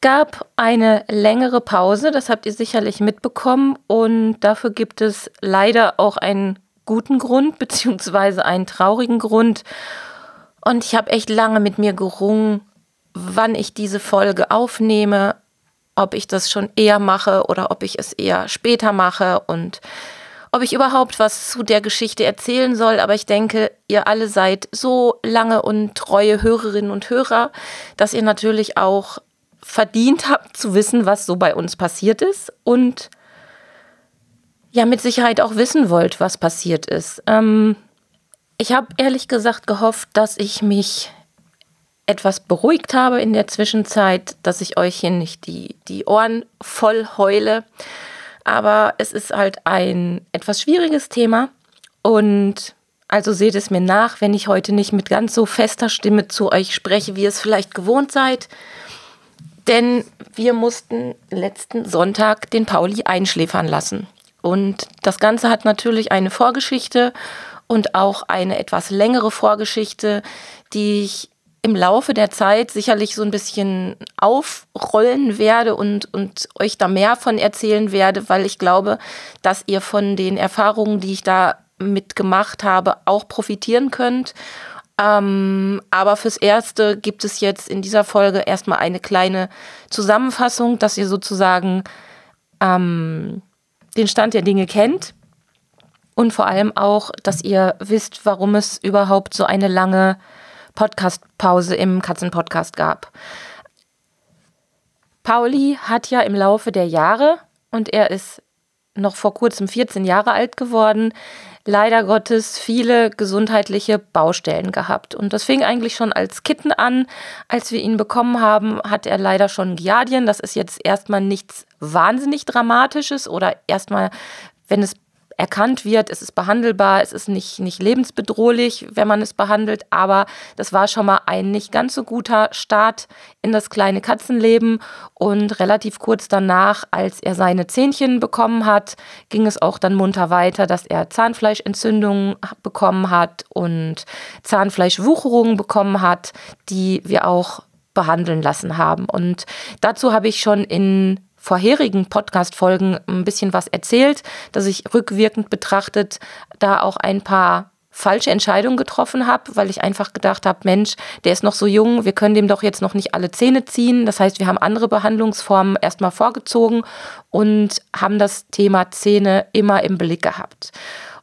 gab eine längere Pause, das habt ihr sicherlich mitbekommen und dafür gibt es leider auch einen guten Grund beziehungsweise einen traurigen Grund. Und ich habe echt lange mit mir gerungen, wann ich diese Folge aufnehme, ob ich das schon eher mache oder ob ich es eher später mache und ob ich überhaupt was zu der Geschichte erzählen soll, aber ich denke, ihr alle seid so lange und treue Hörerinnen und Hörer, dass ihr natürlich auch verdient habt zu wissen, was so bei uns passiert ist und ja, mit Sicherheit auch wissen wollt, was passiert ist. Ähm, ich habe ehrlich gesagt gehofft, dass ich mich etwas beruhigt habe in der Zwischenzeit, dass ich euch hier nicht die, die Ohren voll heule aber es ist halt ein etwas schwieriges Thema und also seht es mir nach, wenn ich heute nicht mit ganz so fester Stimme zu euch spreche, wie ihr es vielleicht gewohnt seid. Denn wir mussten letzten Sonntag den Pauli einschläfern lassen. Und das Ganze hat natürlich eine Vorgeschichte und auch eine etwas längere Vorgeschichte, die ich im Laufe der Zeit sicherlich so ein bisschen aufrollen werde und, und euch da mehr von erzählen werde, weil ich glaube, dass ihr von den Erfahrungen, die ich da mitgemacht habe, auch profitieren könnt. Ähm, aber fürs Erste gibt es jetzt in dieser Folge erstmal eine kleine Zusammenfassung, dass ihr sozusagen ähm, den Stand der Dinge kennt und vor allem auch, dass ihr wisst, warum es überhaupt so eine lange Podcast-Pause im Katzenpodcast gab. Pauli hat ja im Laufe der Jahre, und er ist noch vor kurzem 14 Jahre alt geworden, leider Gottes viele gesundheitliche Baustellen gehabt. Und das fing eigentlich schon als Kitten an. Als wir ihn bekommen haben, hat er leider schon Giardien. Das ist jetzt erstmal nichts wahnsinnig Dramatisches oder erstmal, wenn es erkannt wird, es ist behandelbar, es ist nicht, nicht lebensbedrohlich, wenn man es behandelt, aber das war schon mal ein nicht ganz so guter Start in das kleine Katzenleben und relativ kurz danach, als er seine Zähnchen bekommen hat, ging es auch dann munter weiter, dass er Zahnfleischentzündungen bekommen hat und Zahnfleischwucherungen bekommen hat, die wir auch behandeln lassen haben. Und dazu habe ich schon in vorherigen Podcast-Folgen ein bisschen was erzählt, dass ich rückwirkend betrachtet da auch ein paar falsche Entscheidungen getroffen habe, weil ich einfach gedacht habe, Mensch, der ist noch so jung, wir können dem doch jetzt noch nicht alle Zähne ziehen. Das heißt, wir haben andere Behandlungsformen erstmal vorgezogen und haben das Thema Zähne immer im Blick gehabt.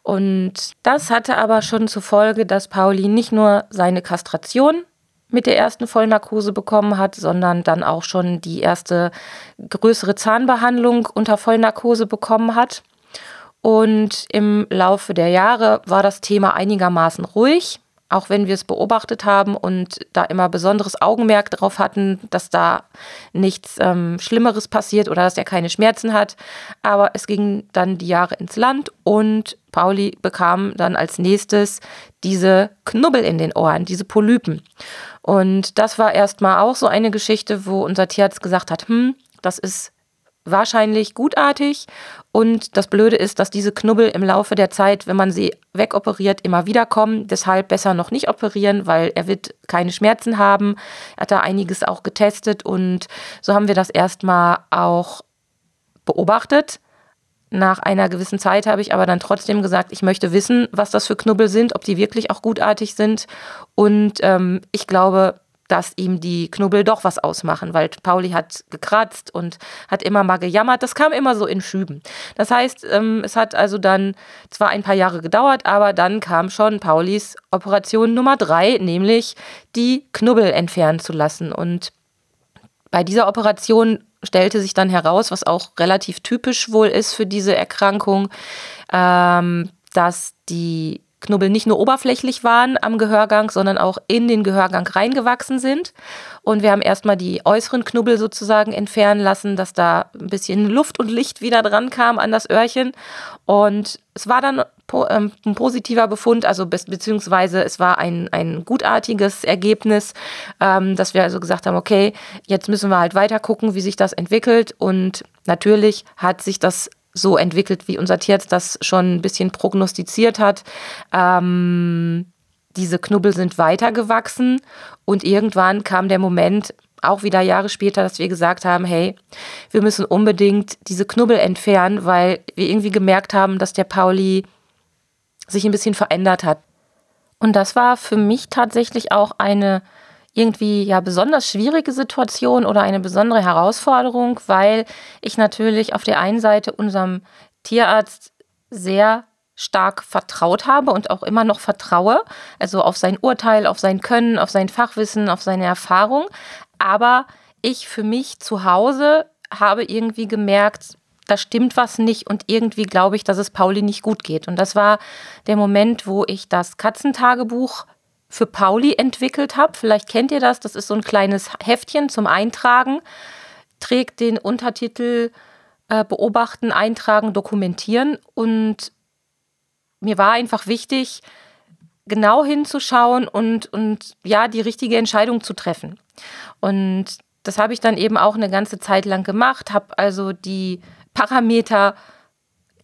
Und das hatte aber schon zur Folge, dass Pauli nicht nur seine Kastration mit der ersten Vollnarkose bekommen hat, sondern dann auch schon die erste größere Zahnbehandlung unter Vollnarkose bekommen hat. Und im Laufe der Jahre war das Thema einigermaßen ruhig, auch wenn wir es beobachtet haben und da immer besonderes Augenmerk darauf hatten, dass da nichts ähm, Schlimmeres passiert oder dass er keine Schmerzen hat. Aber es ging dann die Jahre ins Land und Pauli bekam dann als nächstes diese Knubbel in den Ohren, diese Polypen. Und das war erstmal auch so eine Geschichte, wo unser Tierarzt gesagt hat, hm, das ist wahrscheinlich gutartig. Und das Blöde ist, dass diese Knubbel im Laufe der Zeit, wenn man sie wegoperiert, immer wieder kommen. Deshalb besser noch nicht operieren, weil er wird keine Schmerzen haben. Er hat da einiges auch getestet und so haben wir das erstmal auch beobachtet. Nach einer gewissen Zeit habe ich aber dann trotzdem gesagt, ich möchte wissen, was das für Knubbel sind, ob die wirklich auch gutartig sind. Und ähm, ich glaube, dass ihm die Knubbel doch was ausmachen, weil Pauli hat gekratzt und hat immer mal gejammert. Das kam immer so in Schüben. Das heißt, ähm, es hat also dann zwar ein paar Jahre gedauert, aber dann kam schon Paulis Operation Nummer drei, nämlich die Knubbel entfernen zu lassen. Und bei dieser Operation stellte sich dann heraus, was auch relativ typisch wohl ist für diese Erkrankung, ähm, dass die Knubbel nicht nur oberflächlich waren am Gehörgang, sondern auch in den Gehörgang reingewachsen sind. Und wir haben erstmal die äußeren Knubbel sozusagen entfernen lassen, dass da ein bisschen Luft und Licht wieder dran kam an das Öhrchen. Und es war dann ähm, ein positiver Befund, also be beziehungsweise es war ein, ein gutartiges Ergebnis, ähm, dass wir also gesagt haben, okay, jetzt müssen wir halt weiter gucken, wie sich das entwickelt. Und natürlich hat sich das so entwickelt, wie unser Tierarzt das schon ein bisschen prognostiziert hat. Ähm, diese Knubbel sind weitergewachsen und irgendwann kam der Moment, auch wieder Jahre später, dass wir gesagt haben, hey, wir müssen unbedingt diese Knubbel entfernen, weil wir irgendwie gemerkt haben, dass der Pauli sich ein bisschen verändert hat. Und das war für mich tatsächlich auch eine irgendwie ja besonders schwierige Situation oder eine besondere Herausforderung, weil ich natürlich auf der einen Seite unserem Tierarzt sehr stark vertraut habe und auch immer noch vertraue, also auf sein Urteil, auf sein Können, auf sein Fachwissen, auf seine Erfahrung, aber ich für mich zu Hause habe irgendwie gemerkt, da stimmt was nicht und irgendwie glaube ich, dass es Pauli nicht gut geht. Und das war der Moment, wo ich das Katzentagebuch für Pauli entwickelt habe. Vielleicht kennt ihr das. Das ist so ein kleines Heftchen zum Eintragen. Trägt den Untertitel äh, Beobachten, Eintragen, Dokumentieren. Und mir war einfach wichtig, genau hinzuschauen und, und ja, die richtige Entscheidung zu treffen. Und das habe ich dann eben auch eine ganze Zeit lang gemacht, habe also die Parameter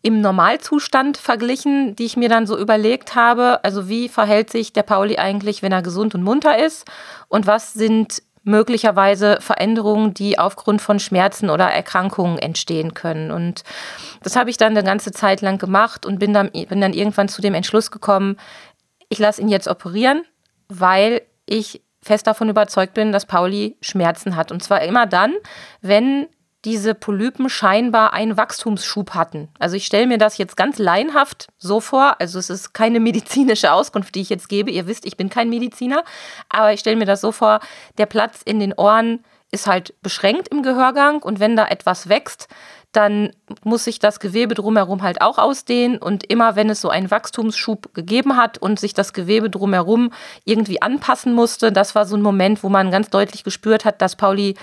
im Normalzustand verglichen, die ich mir dann so überlegt habe. Also wie verhält sich der Pauli eigentlich, wenn er gesund und munter ist? Und was sind möglicherweise Veränderungen, die aufgrund von Schmerzen oder Erkrankungen entstehen können. Und das habe ich dann eine ganze Zeit lang gemacht und bin dann, bin dann irgendwann zu dem Entschluss gekommen, ich lasse ihn jetzt operieren, weil ich fest davon überzeugt bin, dass Pauli Schmerzen hat. Und zwar immer dann, wenn diese Polypen scheinbar einen Wachstumsschub hatten. Also ich stelle mir das jetzt ganz laienhaft so vor, also es ist keine medizinische Auskunft, die ich jetzt gebe. Ihr wisst, ich bin kein Mediziner, aber ich stelle mir das so vor, der Platz in den Ohren ist halt beschränkt im Gehörgang und wenn da etwas wächst, dann muss sich das Gewebe drumherum halt auch ausdehnen und immer wenn es so einen Wachstumsschub gegeben hat und sich das Gewebe drumherum irgendwie anpassen musste, das war so ein Moment, wo man ganz deutlich gespürt hat, dass Pauli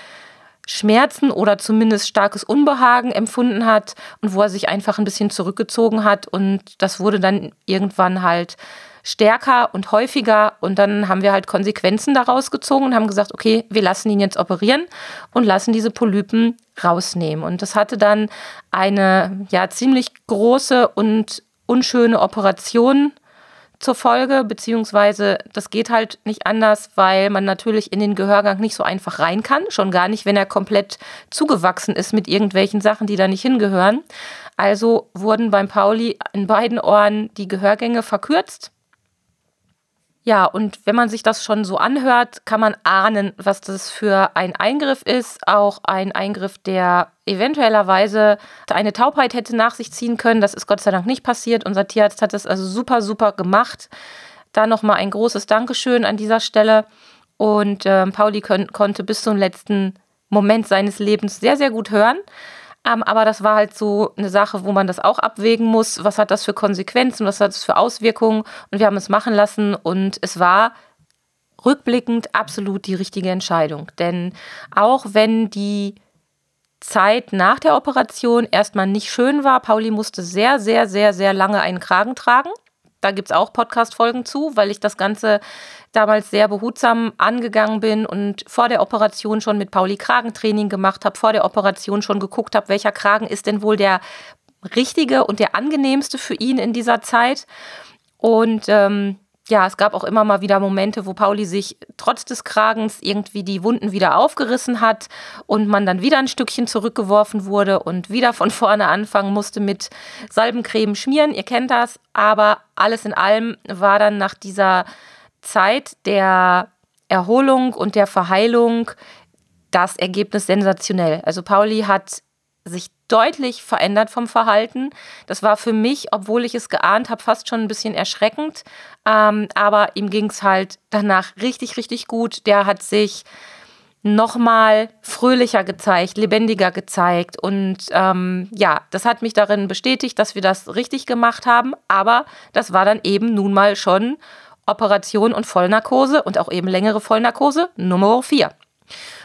Schmerzen oder zumindest starkes Unbehagen empfunden hat und wo er sich einfach ein bisschen zurückgezogen hat. Und das wurde dann irgendwann halt stärker und häufiger. Und dann haben wir halt Konsequenzen daraus gezogen und haben gesagt, okay, wir lassen ihn jetzt operieren und lassen diese Polypen rausnehmen. Und das hatte dann eine ja ziemlich große und unschöne Operation zur Folge, beziehungsweise das geht halt nicht anders, weil man natürlich in den Gehörgang nicht so einfach rein kann, schon gar nicht, wenn er komplett zugewachsen ist mit irgendwelchen Sachen, die da nicht hingehören. Also wurden beim Pauli in beiden Ohren die Gehörgänge verkürzt ja, und wenn man sich das schon so anhört, kann man ahnen, was das für ein Eingriff ist. Auch ein Eingriff, der eventuellerweise eine Taubheit hätte nach sich ziehen können. Das ist Gott sei Dank nicht passiert. Unser Tierarzt hat es also super, super gemacht. Da nochmal ein großes Dankeschön an dieser Stelle. Und äh, Pauli konnte bis zum letzten Moment seines Lebens sehr, sehr gut hören. Ähm, aber das war halt so eine Sache, wo man das auch abwägen muss. Was hat das für Konsequenzen? Was hat das für Auswirkungen? Und wir haben es machen lassen und es war rückblickend absolut die richtige Entscheidung. Denn auch wenn die Zeit nach der Operation erstmal nicht schön war, Pauli musste sehr, sehr, sehr, sehr lange einen Kragen tragen. Da gibt es auch Podcast-Folgen zu, weil ich das Ganze damals sehr behutsam angegangen bin und vor der Operation schon mit Pauli Kragentraining gemacht habe, vor der Operation schon geguckt habe, welcher Kragen ist denn wohl der richtige und der angenehmste für ihn in dieser Zeit. Und ähm, ja, es gab auch immer mal wieder Momente, wo Pauli sich trotz des Kragens irgendwie die Wunden wieder aufgerissen hat und man dann wieder ein Stückchen zurückgeworfen wurde und wieder von vorne anfangen musste mit Salbencreme schmieren. Ihr kennt das, aber alles in allem war dann nach dieser Zeit der Erholung und der Verheilung das Ergebnis sensationell. Also Pauli hat sich deutlich verändert vom Verhalten. Das war für mich, obwohl ich es geahnt habe, fast schon ein bisschen erschreckend. Ähm, aber ihm ging es halt danach richtig, richtig gut. Der hat sich nochmal fröhlicher gezeigt, lebendiger gezeigt. Und ähm, ja, das hat mich darin bestätigt, dass wir das richtig gemacht haben. Aber das war dann eben nun mal schon Operation und Vollnarkose und auch eben längere Vollnarkose Nummer 4.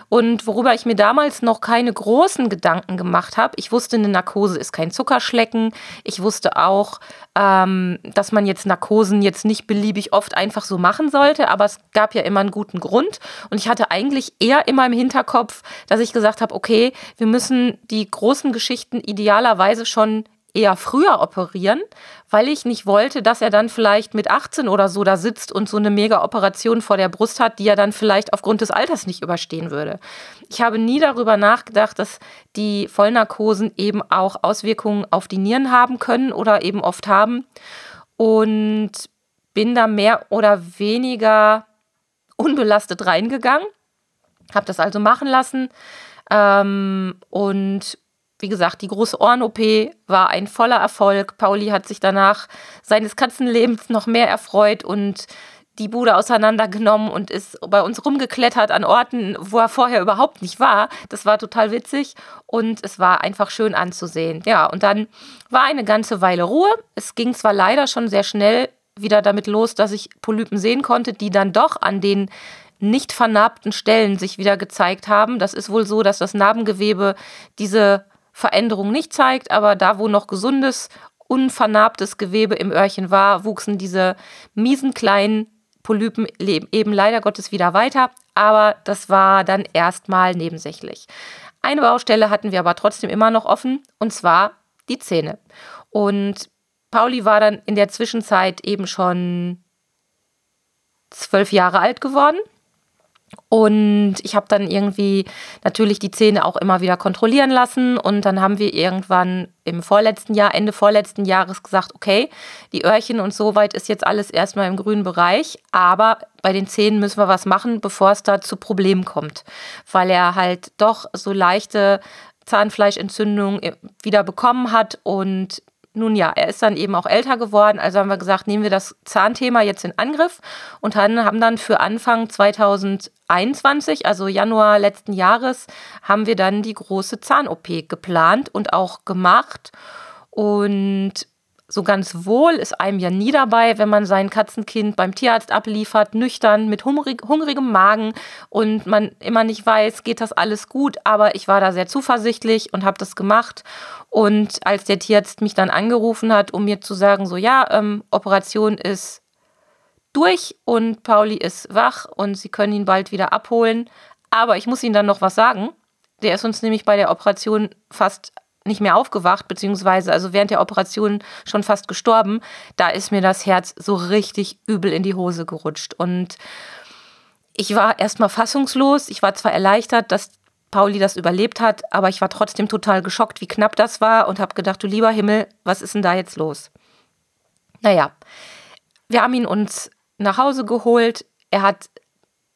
Und worüber ich mir damals noch keine großen Gedanken gemacht habe, ich wusste, eine Narkose ist kein Zuckerschlecken. Ich wusste auch, ähm, dass man jetzt Narkosen jetzt nicht beliebig oft einfach so machen sollte, aber es gab ja immer einen guten Grund. Und ich hatte eigentlich eher immer im Hinterkopf, dass ich gesagt habe, okay, wir müssen die großen Geschichten idealerweise schon eher früher operieren, weil ich nicht wollte, dass er dann vielleicht mit 18 oder so da sitzt und so eine Mega-Operation vor der Brust hat, die er dann vielleicht aufgrund des Alters nicht überstehen würde. Ich habe nie darüber nachgedacht, dass die Vollnarkosen eben auch Auswirkungen auf die Nieren haben können oder eben oft haben und bin da mehr oder weniger unbelastet reingegangen, habe das also machen lassen ähm, und wie gesagt, die große Ohren-OP war ein voller Erfolg. Pauli hat sich danach seines Katzenlebens noch mehr erfreut und die Bude auseinandergenommen und ist bei uns rumgeklettert an Orten, wo er vorher überhaupt nicht war. Das war total witzig und es war einfach schön anzusehen. Ja, und dann war eine ganze Weile Ruhe. Es ging zwar leider schon sehr schnell wieder damit los, dass ich Polypen sehen konnte, die dann doch an den nicht vernarbten Stellen sich wieder gezeigt haben. Das ist wohl so, dass das Narbengewebe diese Veränderung nicht zeigt, aber da, wo noch gesundes, unvernarbtes Gewebe im Öhrchen war, wuchsen diese miesen kleinen Polypen eben leider Gottes wieder weiter, aber das war dann erstmal nebensächlich. Eine Baustelle hatten wir aber trotzdem immer noch offen, und zwar die Zähne. Und Pauli war dann in der Zwischenzeit eben schon zwölf Jahre alt geworden. Und ich habe dann irgendwie natürlich die Zähne auch immer wieder kontrollieren lassen. Und dann haben wir irgendwann im vorletzten Jahr, Ende vorletzten Jahres gesagt, okay, die Öhrchen und so weit ist jetzt alles erstmal im grünen Bereich. Aber bei den Zähnen müssen wir was machen, bevor es da zu Problemen kommt. Weil er halt doch so leichte Zahnfleischentzündung wieder bekommen hat und nun ja, er ist dann eben auch älter geworden, also haben wir gesagt, nehmen wir das Zahnthema jetzt in Angriff und haben dann für Anfang 2021, also Januar letzten Jahres, haben wir dann die große Zahn-OP geplant und auch gemacht. Und so ganz wohl ist einem ja nie dabei, wenn man sein Katzenkind beim Tierarzt abliefert, nüchtern, mit hungrig, hungrigem Magen und man immer nicht weiß, geht das alles gut. Aber ich war da sehr zuversichtlich und habe das gemacht. Und als der Tierarzt mich dann angerufen hat, um mir zu sagen, so ja, ähm, Operation ist durch und Pauli ist wach und sie können ihn bald wieder abholen. Aber ich muss Ihnen dann noch was sagen. Der ist uns nämlich bei der Operation fast nicht mehr aufgewacht, beziehungsweise also während der Operation schon fast gestorben, da ist mir das Herz so richtig übel in die Hose gerutscht. Und ich war erstmal fassungslos. Ich war zwar erleichtert, dass Pauli das überlebt hat, aber ich war trotzdem total geschockt, wie knapp das war und habe gedacht, du lieber Himmel, was ist denn da jetzt los? Naja, wir haben ihn uns nach Hause geholt. Er hat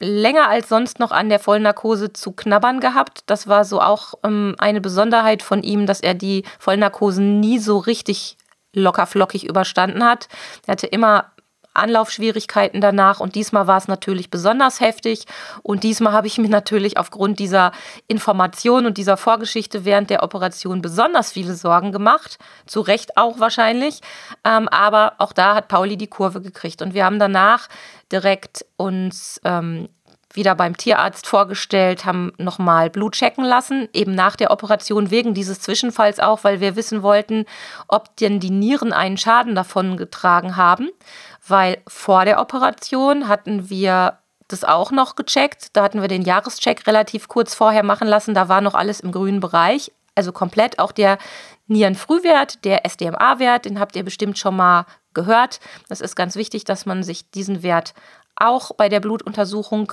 länger als sonst noch an der Vollnarkose zu knabbern gehabt. Das war so auch ähm, eine Besonderheit von ihm, dass er die Vollnarkosen nie so richtig locker flockig überstanden hat. Er hatte immer Anlaufschwierigkeiten danach. Und diesmal war es natürlich besonders heftig. Und diesmal habe ich mir natürlich aufgrund dieser Information und dieser Vorgeschichte während der Operation besonders viele Sorgen gemacht, zu Recht auch wahrscheinlich, ähm, aber auch da hat Pauli die Kurve gekriegt. Und wir haben danach direkt uns ähm, wieder beim Tierarzt vorgestellt, haben nochmal Blut checken lassen, eben nach der Operation wegen dieses Zwischenfalls auch, weil wir wissen wollten, ob denn die Nieren einen Schaden davon getragen haben weil vor der Operation hatten wir das auch noch gecheckt. Da hatten wir den Jahrescheck relativ kurz vorher machen lassen. Da war noch alles im grünen Bereich. Also komplett auch der Nierenfrühwert, der SDMA-Wert, den habt ihr bestimmt schon mal gehört. Das ist ganz wichtig, dass man sich diesen Wert auch bei der Blutuntersuchung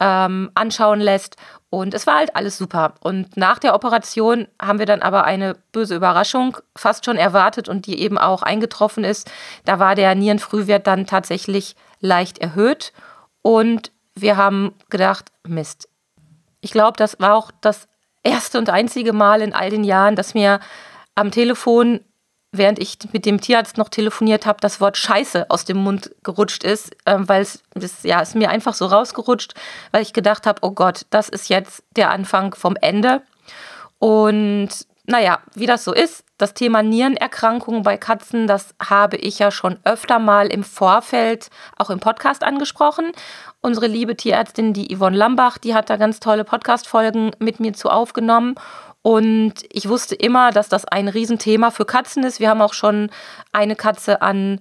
ähm, anschauen lässt. Und es war halt alles super. Und nach der Operation haben wir dann aber eine böse Überraschung fast schon erwartet und die eben auch eingetroffen ist. Da war der Nierenfrühwert dann tatsächlich leicht erhöht und wir haben gedacht, Mist. Ich glaube, das war auch das erste und einzige Mal in all den Jahren, dass mir am Telefon während ich mit dem Tierarzt noch telefoniert habe, das Wort Scheiße aus dem Mund gerutscht ist, äh, weil es ja, ist mir einfach so rausgerutscht, weil ich gedacht habe, oh Gott, das ist jetzt der Anfang vom Ende. Und naja, wie das so ist, das Thema Nierenerkrankungen bei Katzen, das habe ich ja schon öfter mal im Vorfeld auch im Podcast angesprochen. Unsere liebe Tierärztin, die Yvonne Lambach, die hat da ganz tolle Podcast-Folgen mit mir zu aufgenommen. Und ich wusste immer, dass das ein Riesenthema für Katzen ist. Wir haben auch schon eine Katze an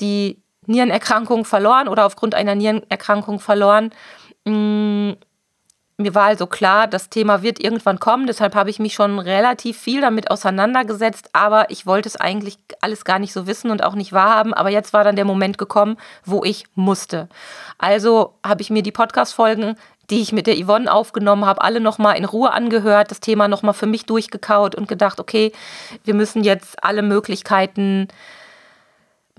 die Nierenerkrankung verloren oder aufgrund einer Nierenerkrankung verloren. Mm, mir war also klar, das Thema wird irgendwann kommen. Deshalb habe ich mich schon relativ viel damit auseinandergesetzt. Aber ich wollte es eigentlich alles gar nicht so wissen und auch nicht wahrhaben. Aber jetzt war dann der Moment gekommen, wo ich musste. Also habe ich mir die Podcast-Folgen die ich mit der Yvonne aufgenommen habe, alle nochmal in Ruhe angehört, das Thema nochmal für mich durchgekaut und gedacht, okay, wir müssen jetzt alle Möglichkeiten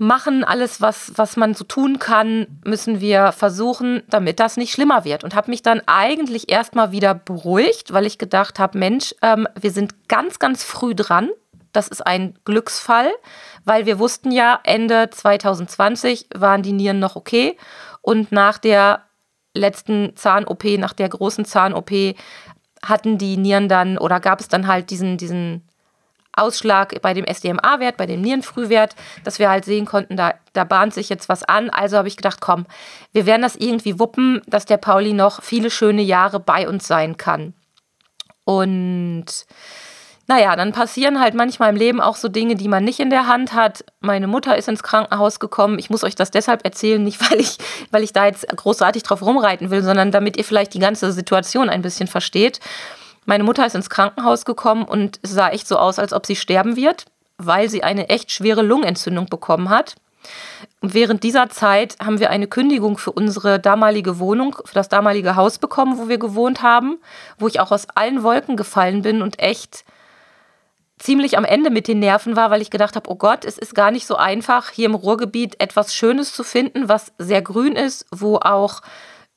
machen, alles, was, was man so tun kann, müssen wir versuchen, damit das nicht schlimmer wird. Und habe mich dann eigentlich erstmal wieder beruhigt, weil ich gedacht habe, Mensch, ähm, wir sind ganz, ganz früh dran. Das ist ein Glücksfall, weil wir wussten ja, Ende 2020 waren die Nieren noch okay. Und nach der letzten Zahn-OP, nach der großen Zahn-OP, hatten die Nieren dann oder gab es dann halt diesen, diesen Ausschlag bei dem SDMA-Wert, bei dem Nierenfrühwert, dass wir halt sehen konnten, da, da bahnt sich jetzt was an. Also habe ich gedacht, komm, wir werden das irgendwie wuppen, dass der Pauli noch viele schöne Jahre bei uns sein kann. Und naja, dann passieren halt manchmal im Leben auch so Dinge, die man nicht in der Hand hat. Meine Mutter ist ins Krankenhaus gekommen. Ich muss euch das deshalb erzählen, nicht weil ich, weil ich da jetzt großartig drauf rumreiten will, sondern damit ihr vielleicht die ganze Situation ein bisschen versteht. Meine Mutter ist ins Krankenhaus gekommen und es sah echt so aus, als ob sie sterben wird, weil sie eine echt schwere Lungenentzündung bekommen hat. Und während dieser Zeit haben wir eine Kündigung für unsere damalige Wohnung, für das damalige Haus bekommen, wo wir gewohnt haben, wo ich auch aus allen Wolken gefallen bin und echt ziemlich am Ende mit den Nerven war, weil ich gedacht habe, oh Gott, es ist gar nicht so einfach, hier im Ruhrgebiet etwas Schönes zu finden, was sehr grün ist, wo auch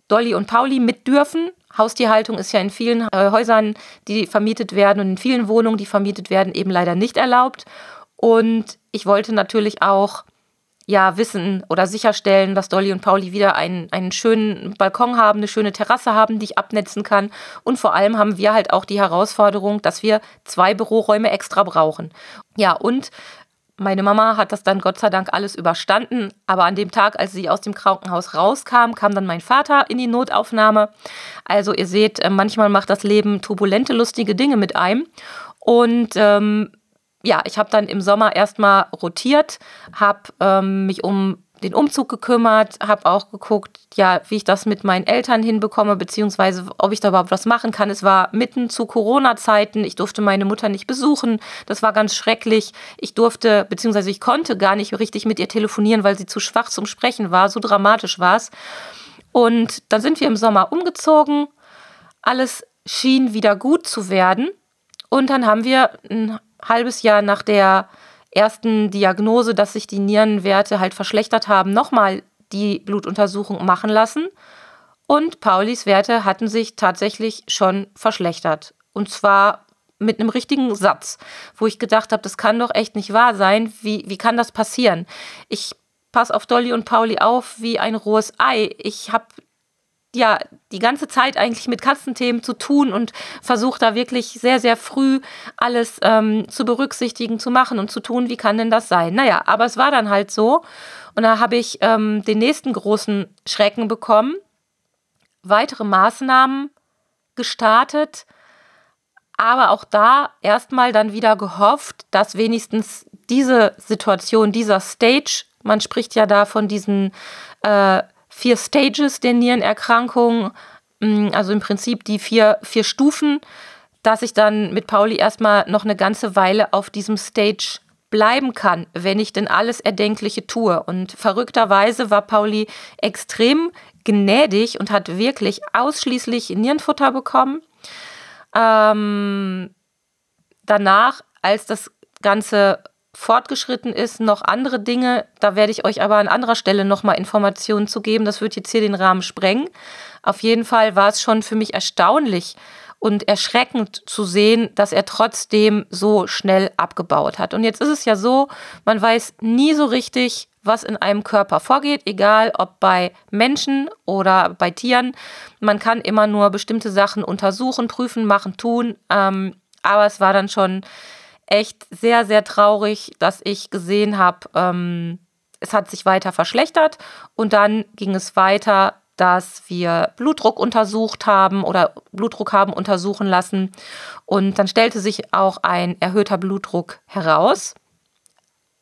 Dolly und Pauli mit dürfen. Haustierhaltung ist ja in vielen äh, Häusern, die vermietet werden und in vielen Wohnungen, die vermietet werden, eben leider nicht erlaubt. Und ich wollte natürlich auch ja, wissen oder sicherstellen, dass Dolly und Pauli wieder einen, einen schönen Balkon haben, eine schöne Terrasse haben, die ich abnetzen kann. Und vor allem haben wir halt auch die Herausforderung, dass wir zwei Büroräume extra brauchen. Ja, und meine Mama hat das dann Gott sei Dank alles überstanden, aber an dem Tag, als sie aus dem Krankenhaus rauskam, kam dann mein Vater in die Notaufnahme. Also ihr seht, äh, manchmal macht das Leben turbulente, lustige Dinge mit einem. Und ähm, ja, ich habe dann im Sommer erstmal rotiert, habe ähm, mich um den Umzug gekümmert, habe auch geguckt, ja, wie ich das mit meinen Eltern hinbekomme, beziehungsweise ob ich da überhaupt was machen kann. Es war mitten zu Corona-Zeiten, ich durfte meine Mutter nicht besuchen, das war ganz schrecklich. Ich durfte, beziehungsweise ich konnte gar nicht richtig mit ihr telefonieren, weil sie zu schwach zum Sprechen war, so dramatisch war es. Und dann sind wir im Sommer umgezogen, alles schien wieder gut zu werden. Und dann haben wir ein halbes Jahr nach der ersten Diagnose, dass sich die Nierenwerte halt verschlechtert haben, nochmal die Blutuntersuchung machen lassen. Und Paulis Werte hatten sich tatsächlich schon verschlechtert. Und zwar mit einem richtigen Satz, wo ich gedacht habe, das kann doch echt nicht wahr sein. Wie, wie kann das passieren? Ich passe auf Dolly und Pauli auf wie ein rohes Ei. Ich habe ja die ganze Zeit eigentlich mit Katzenthemen zu tun und versuche da wirklich sehr, sehr früh alles ähm, zu berücksichtigen, zu machen und zu tun, wie kann denn das sein? Naja, aber es war dann halt so. Und da habe ich ähm, den nächsten großen Schrecken bekommen, weitere Maßnahmen gestartet, aber auch da erstmal dann wieder gehofft, dass wenigstens diese Situation, dieser Stage, man spricht ja da von diesen äh, vier Stages der Nierenerkrankung, mm, also im Prinzip die vier, vier Stufen, dass ich dann mit Pauli erstmal noch eine ganze Weile auf diesem Stage bleiben kann, wenn ich denn alles Erdenkliche tue. Und verrückterweise war Pauli extrem gnädig und hat wirklich ausschließlich Nierenfutter bekommen. Ähm, danach, als das Ganze fortgeschritten ist, noch andere Dinge. Da werde ich euch aber an anderer Stelle nochmal Informationen zu geben. Das wird jetzt hier den Rahmen sprengen. Auf jeden Fall war es schon für mich erstaunlich und erschreckend zu sehen, dass er trotzdem so schnell abgebaut hat. Und jetzt ist es ja so, man weiß nie so richtig, was in einem Körper vorgeht, egal ob bei Menschen oder bei Tieren. Man kann immer nur bestimmte Sachen untersuchen, prüfen, machen, tun. Ähm, aber es war dann schon echt sehr, sehr traurig, dass ich gesehen habe, ähm, es hat sich weiter verschlechtert und dann ging es weiter dass wir Blutdruck untersucht haben oder Blutdruck haben untersuchen lassen. Und dann stellte sich auch ein erhöhter Blutdruck heraus.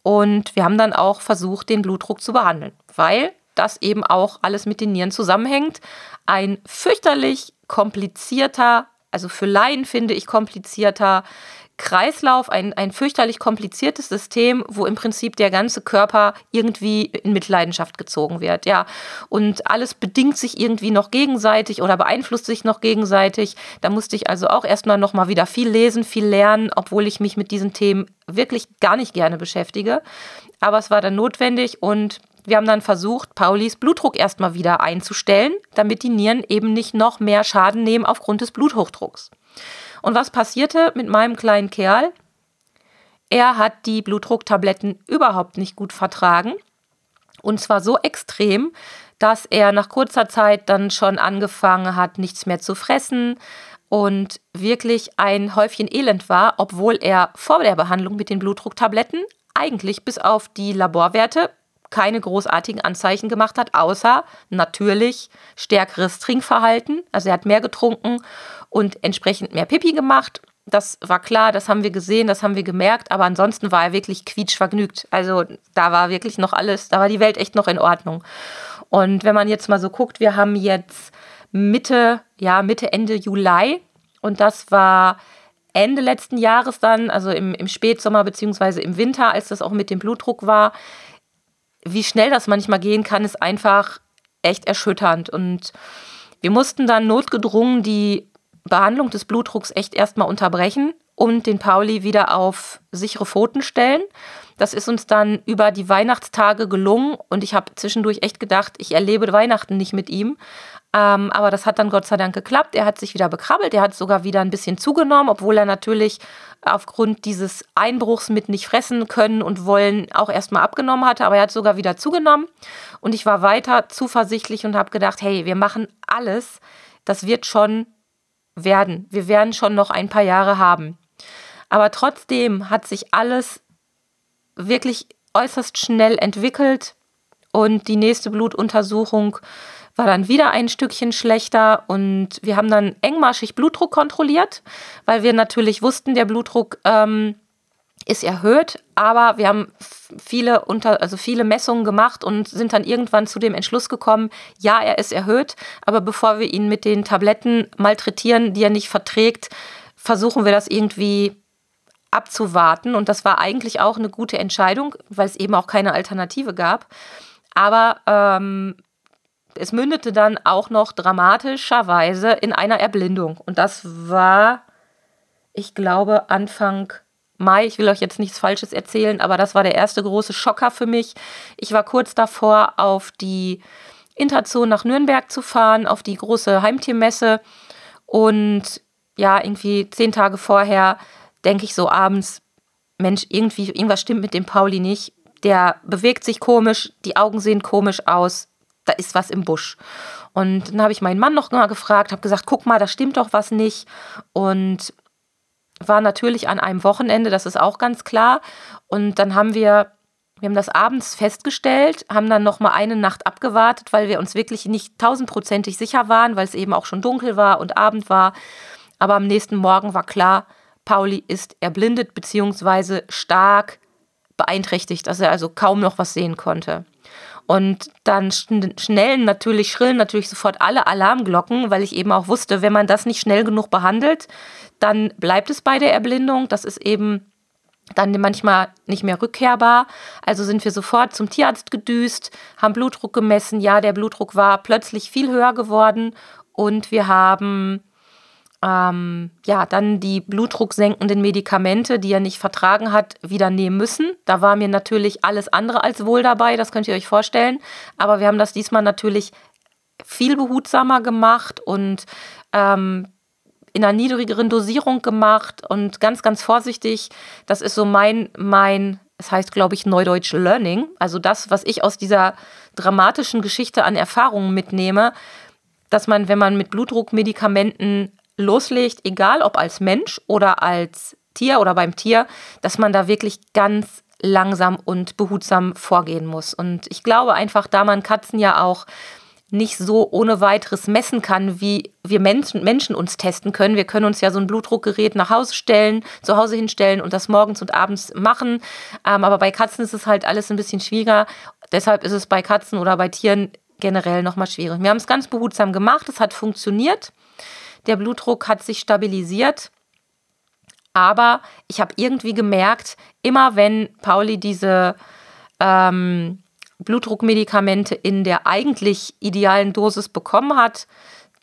Und wir haben dann auch versucht, den Blutdruck zu behandeln, weil das eben auch alles mit den Nieren zusammenhängt. Ein fürchterlich komplizierter, also für Laien finde ich komplizierter Kreislauf, ein, ein fürchterlich kompliziertes System, wo im Prinzip der ganze Körper irgendwie in Mitleidenschaft gezogen wird. Ja, und alles bedingt sich irgendwie noch gegenseitig oder beeinflusst sich noch gegenseitig. Da musste ich also auch erstmal nochmal wieder viel lesen, viel lernen, obwohl ich mich mit diesen Themen wirklich gar nicht gerne beschäftige. Aber es war dann notwendig und wir haben dann versucht, Paulis Blutdruck erstmal wieder einzustellen, damit die Nieren eben nicht noch mehr Schaden nehmen aufgrund des Bluthochdrucks. Und was passierte mit meinem kleinen Kerl? Er hat die Blutdrucktabletten überhaupt nicht gut vertragen. Und zwar so extrem, dass er nach kurzer Zeit dann schon angefangen hat, nichts mehr zu fressen und wirklich ein Häufchen Elend war, obwohl er vor der Behandlung mit den Blutdrucktabletten eigentlich bis auf die Laborwerte keine großartigen Anzeichen gemacht hat, außer natürlich stärkeres Trinkverhalten. Also er hat mehr getrunken und entsprechend mehr Pipi gemacht. Das war klar, das haben wir gesehen, das haben wir gemerkt, aber ansonsten war er wirklich quietschvergnügt. Also da war wirklich noch alles, da war die Welt echt noch in Ordnung. Und wenn man jetzt mal so guckt, wir haben jetzt Mitte, ja, Mitte, Ende Juli und das war Ende letzten Jahres dann, also im, im Spätsommer beziehungsweise im Winter, als das auch mit dem Blutdruck war. Wie schnell das manchmal gehen kann, ist einfach echt erschütternd. Und wir mussten dann notgedrungen die Behandlung des Blutdrucks echt erstmal unterbrechen und den Pauli wieder auf sichere Pfoten stellen. Das ist uns dann über die Weihnachtstage gelungen und ich habe zwischendurch echt gedacht, ich erlebe Weihnachten nicht mit ihm. Ähm, aber das hat dann Gott sei Dank geklappt. Er hat sich wieder bekrabbelt, er hat sogar wieder ein bisschen zugenommen, obwohl er natürlich aufgrund dieses Einbruchs mit nicht fressen können und wollen auch erstmal abgenommen hatte. Aber er hat sogar wieder zugenommen und ich war weiter zuversichtlich und habe gedacht, hey, wir machen alles. Das wird schon werden. Wir werden schon noch ein paar Jahre haben. Aber trotzdem hat sich alles wirklich äußerst schnell entwickelt und die nächste Blutuntersuchung war dann wieder ein Stückchen schlechter und wir haben dann engmaschig Blutdruck kontrolliert, weil wir natürlich wussten, der Blutdruck ähm, ist erhöht, aber wir haben viele unter, also viele Messungen gemacht und sind dann irgendwann zu dem Entschluss gekommen, ja, er ist erhöht, aber bevor wir ihn mit den Tabletten malträtieren, die er nicht verträgt, versuchen wir das irgendwie abzuwarten. Und das war eigentlich auch eine gute Entscheidung, weil es eben auch keine Alternative gab. Aber ähm, es mündete dann auch noch dramatischerweise in einer Erblindung. Und das war, ich glaube, Anfang Mai. Ich will euch jetzt nichts Falsches erzählen, aber das war der erste große Schocker für mich. Ich war kurz davor, auf die Interzone nach Nürnberg zu fahren, auf die große Heimtiermesse. Und ja, irgendwie zehn Tage vorher denke ich so abends, Mensch, irgendwie, irgendwas stimmt mit dem Pauli nicht. Der bewegt sich komisch, die Augen sehen komisch aus, da ist was im Busch. Und dann habe ich meinen Mann noch mal gefragt, habe gesagt, guck mal, da stimmt doch was nicht. Und war natürlich an einem Wochenende, das ist auch ganz klar. Und dann haben wir, wir haben das abends festgestellt, haben dann noch mal eine Nacht abgewartet, weil wir uns wirklich nicht tausendprozentig sicher waren, weil es eben auch schon dunkel war und Abend war. Aber am nächsten Morgen war klar, Pauli ist erblindet bzw. stark beeinträchtigt, dass er also kaum noch was sehen konnte. Und dann schnellen natürlich, schrillen natürlich sofort alle Alarmglocken, weil ich eben auch wusste, wenn man das nicht schnell genug behandelt, dann bleibt es bei der Erblindung. Das ist eben dann manchmal nicht mehr rückkehrbar. Also sind wir sofort zum Tierarzt gedüst, haben Blutdruck gemessen. Ja, der Blutdruck war plötzlich viel höher geworden und wir haben ähm, ja, dann die blutdrucksenkenden Medikamente, die er nicht vertragen hat, wieder nehmen müssen. Da war mir natürlich alles andere als wohl dabei, das könnt ihr euch vorstellen. Aber wir haben das diesmal natürlich viel behutsamer gemacht und ähm, in einer niedrigeren Dosierung gemacht und ganz, ganz vorsichtig. Das ist so mein, mein, es heißt, glaube ich, Neudeutsch Learning. Also das, was ich aus dieser dramatischen Geschichte an Erfahrungen mitnehme, dass man, wenn man mit Blutdruckmedikamenten loslegt, egal ob als Mensch oder als Tier oder beim Tier, dass man da wirklich ganz langsam und behutsam vorgehen muss. Und ich glaube einfach, da man Katzen ja auch nicht so ohne weiteres messen kann, wie wir Menschen, Menschen uns testen können. Wir können uns ja so ein Blutdruckgerät nach Hause stellen, zu Hause hinstellen und das morgens und abends machen. Ähm, aber bei Katzen ist es halt alles ein bisschen schwieriger. Deshalb ist es bei Katzen oder bei Tieren generell nochmal schwierig. Wir haben es ganz behutsam gemacht, es hat funktioniert. Der Blutdruck hat sich stabilisiert. Aber ich habe irgendwie gemerkt, immer wenn Pauli diese ähm, Blutdruckmedikamente in der eigentlich idealen Dosis bekommen hat,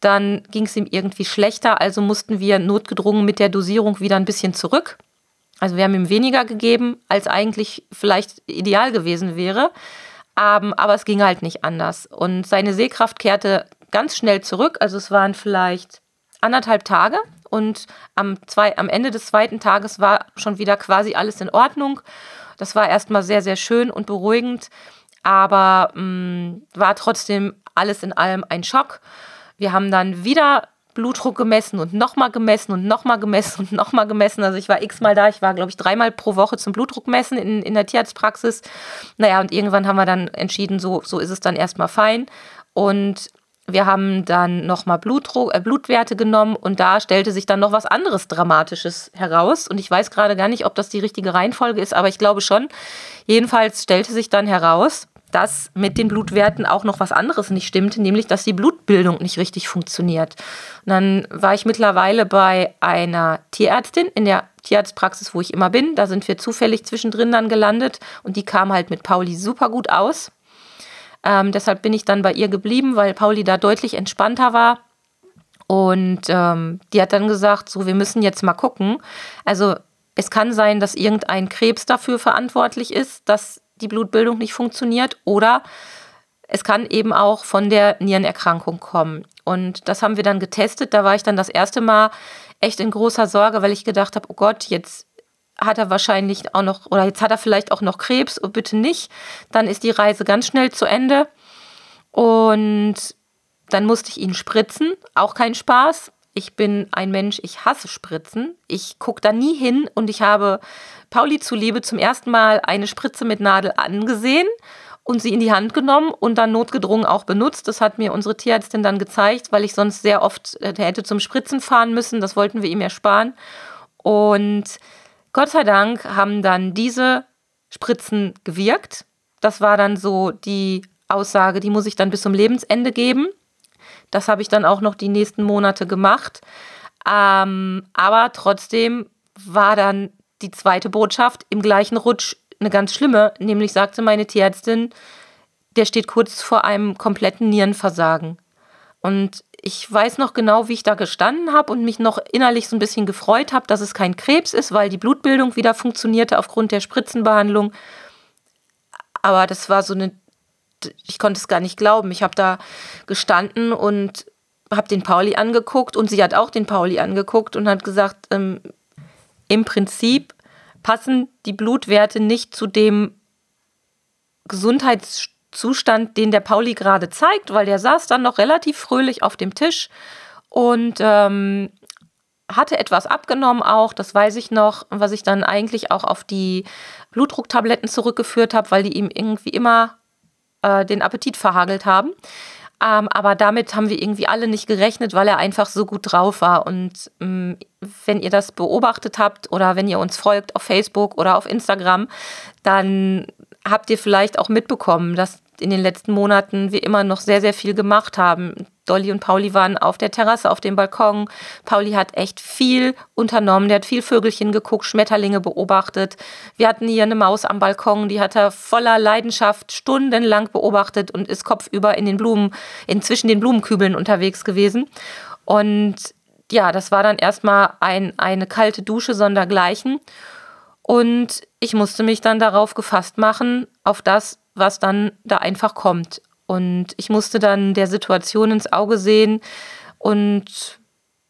dann ging es ihm irgendwie schlechter. Also mussten wir notgedrungen mit der Dosierung wieder ein bisschen zurück. Also wir haben ihm weniger gegeben, als eigentlich vielleicht ideal gewesen wäre. Ähm, aber es ging halt nicht anders. Und seine Sehkraft kehrte ganz schnell zurück. Also es waren vielleicht anderthalb Tage. Und am, zwei, am Ende des zweiten Tages war schon wieder quasi alles in Ordnung. Das war erstmal sehr, sehr schön und beruhigend aber mh, mm, war trotzdem alles in allem ein Schock. Wir haben dann wieder Blutdruck gemessen und nochmal gemessen und nochmal gemessen und nochmal gemessen. Also ich war x-mal da, ich war, glaube ich, dreimal pro Woche zum Blutdruckmessen in, in der Tierarztpraxis. Naja, und irgendwann haben wir dann entschieden, so, so ist es dann erstmal fein. Und wir haben dann nochmal Blutdruck, äh, Blutwerte genommen und da stellte sich dann noch was anderes Dramatisches heraus. Und ich weiß gerade gar nicht, ob das die richtige Reihenfolge ist, aber ich glaube schon. Jedenfalls stellte sich dann heraus, dass mit den Blutwerten auch noch was anderes nicht stimmte, nämlich dass die Blutbildung nicht richtig funktioniert. Und dann war ich mittlerweile bei einer Tierärztin in der Tierarztpraxis, wo ich immer bin. Da sind wir zufällig zwischendrin dann gelandet und die kam halt mit Pauli super gut aus. Ähm, deshalb bin ich dann bei ihr geblieben, weil Pauli da deutlich entspannter war. Und ähm, die hat dann gesagt, so, wir müssen jetzt mal gucken. Also es kann sein, dass irgendein Krebs dafür verantwortlich ist, dass die Blutbildung nicht funktioniert oder es kann eben auch von der Nierenerkrankung kommen. Und das haben wir dann getestet. Da war ich dann das erste Mal echt in großer Sorge, weil ich gedacht habe, oh Gott, jetzt hat er wahrscheinlich auch noch, oder jetzt hat er vielleicht auch noch Krebs, oh, bitte nicht. Dann ist die Reise ganz schnell zu Ende. Und dann musste ich ihn spritzen, auch kein Spaß. Ich bin ein Mensch, ich hasse Spritzen. Ich gucke da nie hin und ich habe Pauli zuliebe zum ersten Mal eine Spritze mit Nadel angesehen und sie in die Hand genommen und dann notgedrungen auch benutzt. Das hat mir unsere Tierärztin dann gezeigt, weil ich sonst sehr oft äh, hätte zum Spritzen fahren müssen. Das wollten wir ihm ersparen. Und Gott sei Dank haben dann diese Spritzen gewirkt. Das war dann so die Aussage, die muss ich dann bis zum Lebensende geben. Das habe ich dann auch noch die nächsten Monate gemacht. Ähm, aber trotzdem war dann die zweite Botschaft im gleichen Rutsch eine ganz schlimme, nämlich sagte meine Tierärztin, der steht kurz vor einem kompletten Nierenversagen. Und ich weiß noch genau, wie ich da gestanden habe und mich noch innerlich so ein bisschen gefreut habe, dass es kein Krebs ist, weil die Blutbildung wieder funktionierte aufgrund der Spritzenbehandlung. Aber das war so eine, ich konnte es gar nicht glauben. Ich habe da gestanden und habe den Pauli angeguckt und sie hat auch den Pauli angeguckt und hat gesagt, ähm, im Prinzip passen die Blutwerte nicht zu dem Gesundheitszustand, den der Pauli gerade zeigt, weil der saß dann noch relativ fröhlich auf dem Tisch und ähm, hatte etwas abgenommen auch, das weiß ich noch, was ich dann eigentlich auch auf die Blutdrucktabletten zurückgeführt habe, weil die ihm irgendwie immer äh, den Appetit verhagelt haben. Ähm, aber damit haben wir irgendwie alle nicht gerechnet, weil er einfach so gut drauf war. Und ähm, wenn ihr das beobachtet habt oder wenn ihr uns folgt auf Facebook oder auf Instagram, dann habt ihr vielleicht auch mitbekommen, dass in den letzten Monaten wir immer noch sehr, sehr viel gemacht haben. Dolly und Pauli waren auf der Terrasse, auf dem Balkon. Pauli hat echt viel unternommen. Der hat viel Vögelchen geguckt, Schmetterlinge beobachtet. Wir hatten hier eine Maus am Balkon, die hat er voller Leidenschaft stundenlang beobachtet und ist kopfüber in den Blumen, inzwischen den Blumenkübeln unterwegs gewesen. Und ja, das war dann erstmal ein, eine kalte Dusche sondergleichen. Und ich musste mich dann darauf gefasst machen, auf das, was dann da einfach kommt. Und ich musste dann der Situation ins Auge sehen und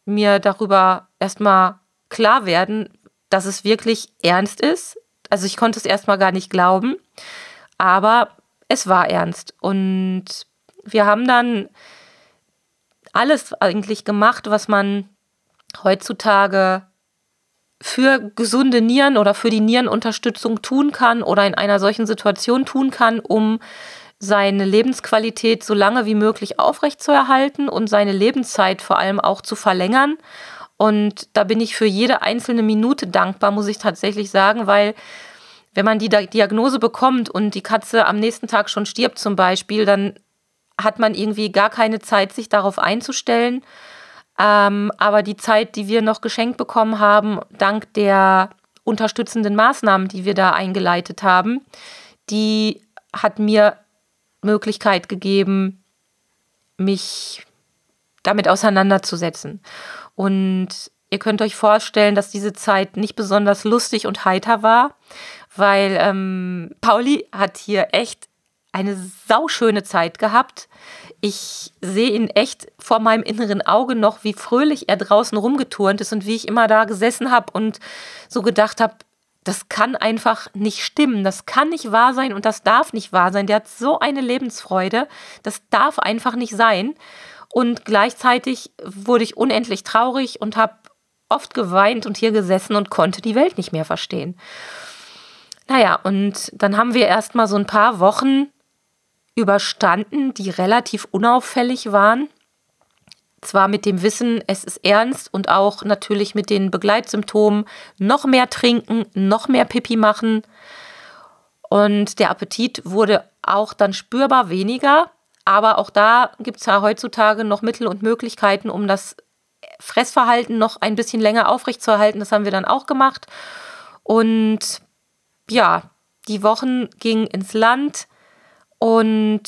mir darüber erstmal klar werden, dass es wirklich ernst ist. Also ich konnte es erstmal gar nicht glauben, aber es war ernst. Und wir haben dann alles eigentlich gemacht, was man heutzutage für gesunde Nieren oder für die Nierenunterstützung tun kann oder in einer solchen Situation tun kann, um seine Lebensqualität so lange wie möglich aufrechtzuerhalten und seine Lebenszeit vor allem auch zu verlängern. Und da bin ich für jede einzelne Minute dankbar, muss ich tatsächlich sagen, weil wenn man die Diagnose bekommt und die Katze am nächsten Tag schon stirbt zum Beispiel, dann hat man irgendwie gar keine Zeit, sich darauf einzustellen. Ähm, aber die Zeit, die wir noch geschenkt bekommen haben, dank der unterstützenden Maßnahmen, die wir da eingeleitet haben, die hat mir Möglichkeit gegeben, mich damit auseinanderzusetzen. Und ihr könnt euch vorstellen, dass diese Zeit nicht besonders lustig und heiter war, weil ähm, Pauli hat hier echt eine sauschöne Zeit gehabt. Ich sehe ihn echt vor meinem inneren Auge noch, wie fröhlich er draußen rumgeturnt ist und wie ich immer da gesessen habe und so gedacht habe, das kann einfach nicht stimmen. Das kann nicht wahr sein und das darf nicht wahr sein. Der hat so eine Lebensfreude. Das darf einfach nicht sein. Und gleichzeitig wurde ich unendlich traurig und habe oft geweint und hier gesessen und konnte die Welt nicht mehr verstehen. Naja, und dann haben wir erst mal so ein paar Wochen überstanden, die relativ unauffällig waren. Zwar mit dem Wissen, es ist ernst und auch natürlich mit den Begleitsymptomen noch mehr trinken, noch mehr Pipi machen. Und der Appetit wurde auch dann spürbar weniger. Aber auch da gibt es ja heutzutage noch Mittel und Möglichkeiten, um das Fressverhalten noch ein bisschen länger aufrechtzuerhalten. Das haben wir dann auch gemacht. Und ja, die Wochen gingen ins Land und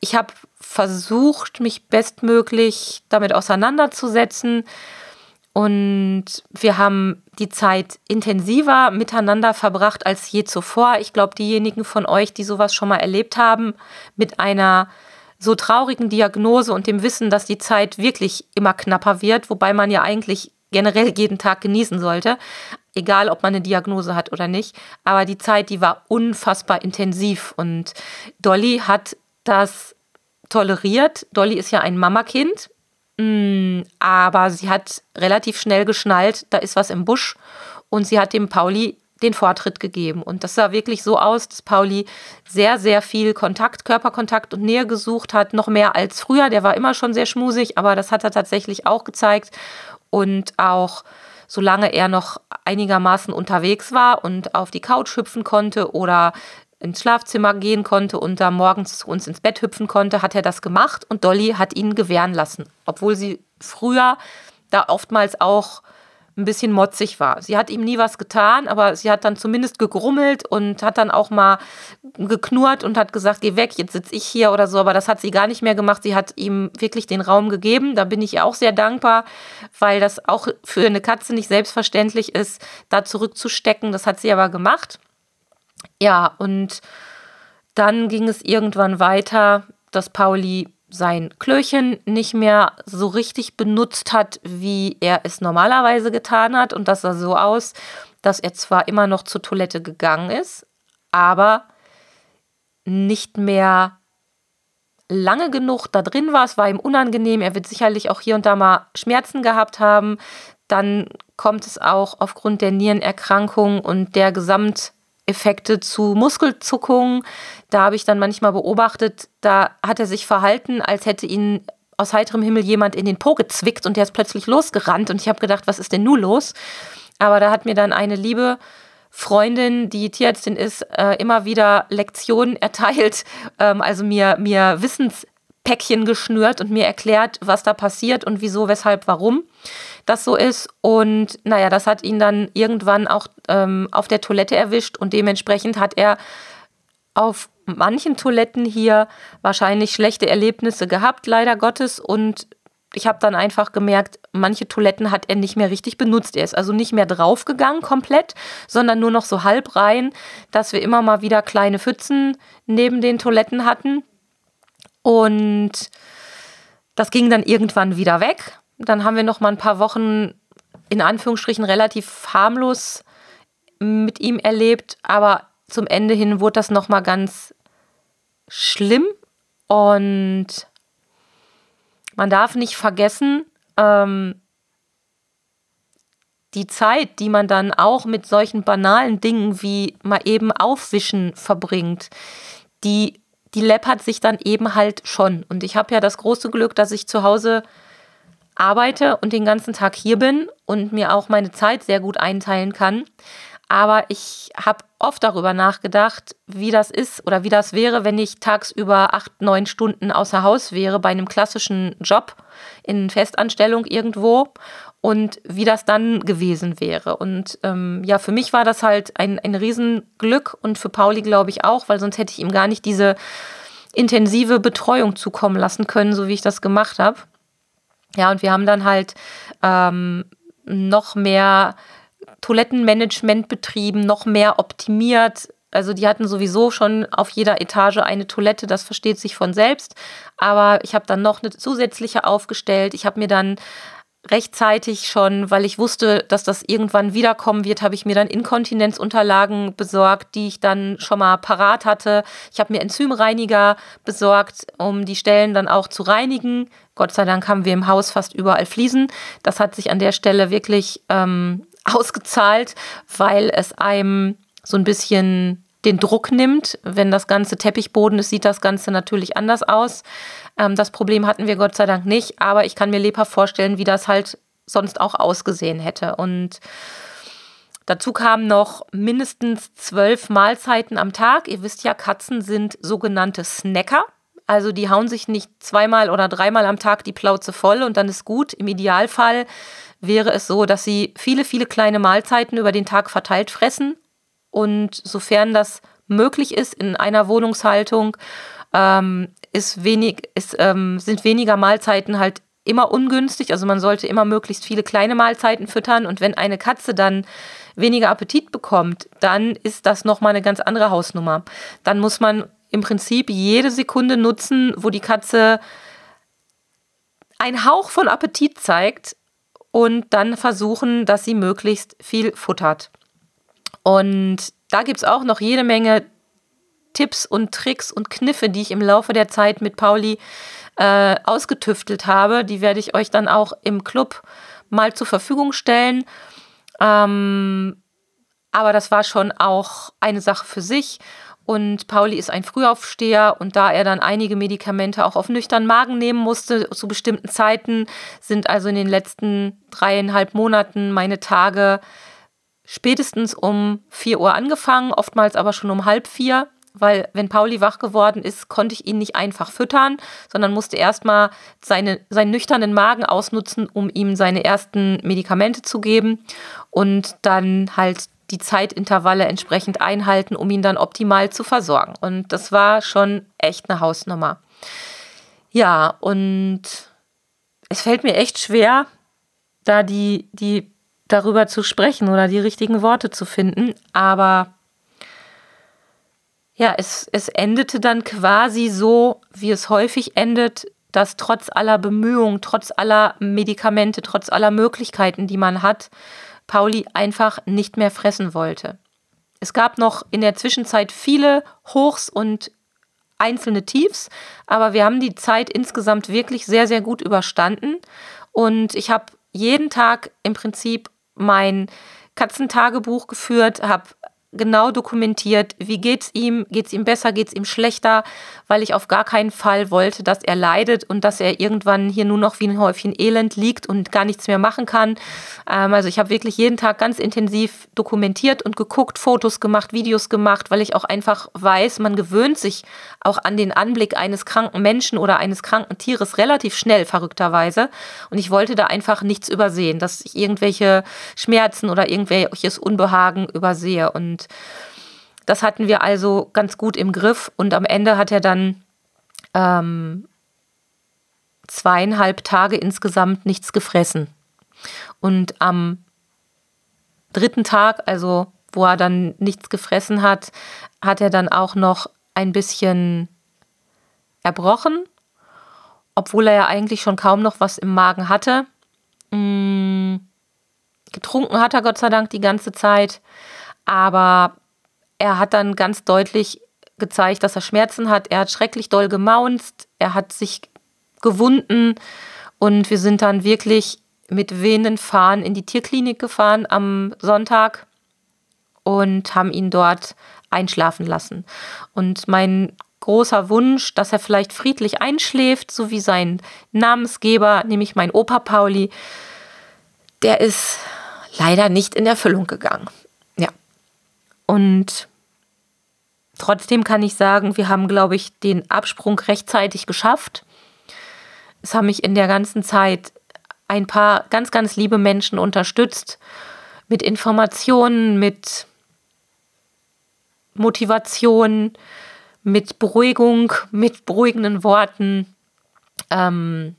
ich habe versucht, mich bestmöglich damit auseinanderzusetzen. Und wir haben die Zeit intensiver miteinander verbracht als je zuvor. Ich glaube, diejenigen von euch, die sowas schon mal erlebt haben, mit einer so traurigen Diagnose und dem Wissen, dass die Zeit wirklich immer knapper wird, wobei man ja eigentlich generell jeden Tag genießen sollte, egal ob man eine Diagnose hat oder nicht. Aber die Zeit, die war unfassbar intensiv und Dolly hat das toleriert. Dolly ist ja ein Mamakind, mm, aber sie hat relativ schnell geschnallt, da ist was im Busch und sie hat dem Pauli den Vortritt gegeben. Und das sah wirklich so aus, dass Pauli sehr, sehr viel Kontakt, Körperkontakt und Nähe gesucht hat, noch mehr als früher. Der war immer schon sehr schmusig, aber das hat er tatsächlich auch gezeigt. Und auch solange er noch einigermaßen unterwegs war und auf die Couch hüpfen konnte oder ins Schlafzimmer gehen konnte und da morgens zu uns ins Bett hüpfen konnte, hat er das gemacht und Dolly hat ihn gewähren lassen, obwohl sie früher da oftmals auch ein bisschen motzig war. Sie hat ihm nie was getan, aber sie hat dann zumindest gegrummelt und hat dann auch mal geknurrt und hat gesagt, geh weg, jetzt sitze ich hier oder so. Aber das hat sie gar nicht mehr gemacht. Sie hat ihm wirklich den Raum gegeben. Da bin ich ihr auch sehr dankbar, weil das auch für eine Katze nicht selbstverständlich ist, da zurückzustecken. Das hat sie aber gemacht. Ja, und dann ging es irgendwann weiter, dass Pauli sein Klöchen nicht mehr so richtig benutzt hat, wie er es normalerweise getan hat. Und das sah so aus, dass er zwar immer noch zur Toilette gegangen ist, aber nicht mehr lange genug da drin war. Es war ihm unangenehm. Er wird sicherlich auch hier und da mal Schmerzen gehabt haben. Dann kommt es auch aufgrund der Nierenerkrankung und der Gesamt Effekte zu Muskelzuckungen. Da habe ich dann manchmal beobachtet, da hat er sich verhalten, als hätte ihn aus heiterem Himmel jemand in den Po gezwickt und der ist plötzlich losgerannt und ich habe gedacht, was ist denn nun los? Aber da hat mir dann eine liebe Freundin, die Tierärztin ist, äh, immer wieder Lektionen erteilt, ähm, also mir, mir Wissenspäckchen geschnürt und mir erklärt, was da passiert und wieso, weshalb, warum das so ist. Und naja, das hat ihn dann irgendwann auch ähm, auf der Toilette erwischt und dementsprechend hat er auf manchen Toiletten hier wahrscheinlich schlechte Erlebnisse gehabt, leider Gottes. Und ich habe dann einfach gemerkt, manche Toiletten hat er nicht mehr richtig benutzt. Er ist also nicht mehr draufgegangen komplett, sondern nur noch so halb rein, dass wir immer mal wieder kleine Pfützen neben den Toiletten hatten. Und das ging dann irgendwann wieder weg. Dann haben wir noch mal ein paar Wochen in Anführungsstrichen relativ harmlos mit ihm erlebt, aber zum Ende hin wurde das noch mal ganz schlimm. Und man darf nicht vergessen, ähm, die Zeit, die man dann auch mit solchen banalen Dingen wie mal eben aufwischen verbringt, die, die läppert sich dann eben halt schon. Und ich habe ja das große Glück, dass ich zu Hause arbeite und den ganzen Tag hier bin und mir auch meine Zeit sehr gut einteilen kann. Aber ich habe oft darüber nachgedacht, wie das ist oder wie das wäre, wenn ich tagsüber acht, neun Stunden außer Haus wäre bei einem klassischen Job in Festanstellung irgendwo und wie das dann gewesen wäre. Und ähm, ja, für mich war das halt ein, ein Riesenglück und für Pauli glaube ich auch, weil sonst hätte ich ihm gar nicht diese intensive Betreuung zukommen lassen können, so wie ich das gemacht habe. Ja, und wir haben dann halt ähm, noch mehr Toilettenmanagement betrieben, noch mehr optimiert. Also die hatten sowieso schon auf jeder Etage eine Toilette, das versteht sich von selbst. Aber ich habe dann noch eine zusätzliche aufgestellt. Ich habe mir dann rechtzeitig schon, weil ich wusste, dass das irgendwann wiederkommen wird, habe ich mir dann Inkontinenzunterlagen besorgt, die ich dann schon mal parat hatte. Ich habe mir Enzymreiniger besorgt, um die Stellen dann auch zu reinigen. Gott sei Dank haben wir im Haus fast überall Fliesen. Das hat sich an der Stelle wirklich ähm, ausgezahlt, weil es einem so ein bisschen den Druck nimmt. Wenn das ganze Teppichboden ist, sieht das Ganze natürlich anders aus. Ähm, das Problem hatten wir Gott sei Dank nicht, aber ich kann mir lebhaft vorstellen, wie das halt sonst auch ausgesehen hätte. Und dazu kamen noch mindestens zwölf Mahlzeiten am Tag. Ihr wisst ja, Katzen sind sogenannte Snacker. Also die hauen sich nicht zweimal oder dreimal am Tag die Plauze voll und dann ist gut. Im Idealfall wäre es so, dass sie viele, viele kleine Mahlzeiten über den Tag verteilt fressen. Und sofern das möglich ist in einer Wohnungshaltung, ähm, ist wenig, ist, ähm, sind weniger Mahlzeiten halt immer ungünstig. Also man sollte immer möglichst viele kleine Mahlzeiten füttern. Und wenn eine Katze dann weniger Appetit bekommt, dann ist das nochmal eine ganz andere Hausnummer. Dann muss man im Prinzip jede Sekunde nutzen, wo die Katze einen Hauch von Appetit zeigt, und dann versuchen, dass sie möglichst viel futtert. Und da gibt es auch noch jede Menge Tipps und Tricks und Kniffe, die ich im Laufe der Zeit mit Pauli äh, ausgetüftelt habe. Die werde ich euch dann auch im Club mal zur Verfügung stellen. Ähm, aber das war schon auch eine Sache für sich. Und Pauli ist ein Frühaufsteher. Und da er dann einige Medikamente auch auf nüchtern Magen nehmen musste zu bestimmten Zeiten, sind also in den letzten dreieinhalb Monaten meine Tage spätestens um 4 Uhr angefangen, oftmals aber schon um halb vier, weil wenn Pauli wach geworden ist, konnte ich ihn nicht einfach füttern, sondern musste erstmal seine, seinen nüchternen Magen ausnutzen, um ihm seine ersten Medikamente zu geben. Und dann halt die Zeitintervalle entsprechend einhalten, um ihn dann optimal zu versorgen. Und das war schon echt eine Hausnummer. Ja, und es fällt mir echt schwer, da die, die darüber zu sprechen oder die richtigen Worte zu finden. Aber ja, es, es endete dann quasi so, wie es häufig endet, dass trotz aller Bemühungen, trotz aller Medikamente, trotz aller Möglichkeiten, die man hat, Pauli einfach nicht mehr fressen wollte. Es gab noch in der Zwischenzeit viele Hochs und einzelne Tiefs, aber wir haben die Zeit insgesamt wirklich sehr, sehr gut überstanden. Und ich habe jeden Tag im Prinzip mein Katzentagebuch geführt, habe genau dokumentiert, wie geht's ihm, geht's ihm besser, geht's ihm schlechter, weil ich auf gar keinen Fall wollte, dass er leidet und dass er irgendwann hier nur noch wie ein Häufchen Elend liegt und gar nichts mehr machen kann. Ähm, also ich habe wirklich jeden Tag ganz intensiv dokumentiert und geguckt, Fotos gemacht, Videos gemacht, weil ich auch einfach weiß, man gewöhnt sich auch an den Anblick eines kranken Menschen oder eines kranken Tieres relativ schnell, verrückterweise. Und ich wollte da einfach nichts übersehen, dass ich irgendwelche Schmerzen oder irgendwelches Unbehagen übersehe und und das hatten wir also ganz gut im Griff. Und am Ende hat er dann ähm, zweieinhalb Tage insgesamt nichts gefressen. Und am dritten Tag, also wo er dann nichts gefressen hat, hat er dann auch noch ein bisschen erbrochen, obwohl er ja eigentlich schon kaum noch was im Magen hatte. Getrunken hat er Gott sei Dank die ganze Zeit, aber er hat dann ganz deutlich gezeigt, dass er Schmerzen hat. Er hat schrecklich doll gemaunzt, er hat sich gewunden und wir sind dann wirklich mit wehenden Fahnen in die Tierklinik gefahren am Sonntag und haben ihn dort einschlafen lassen. Und mein großer Wunsch, dass er vielleicht friedlich einschläft, so wie sein Namensgeber, nämlich mein Opa Pauli, der ist leider nicht in Erfüllung gegangen. Und trotzdem kann ich sagen, wir haben, glaube ich, den Absprung rechtzeitig geschafft. Es haben mich in der ganzen Zeit ein paar ganz, ganz liebe Menschen unterstützt mit Informationen, mit Motivation, mit Beruhigung, mit beruhigenden Worten. Ähm,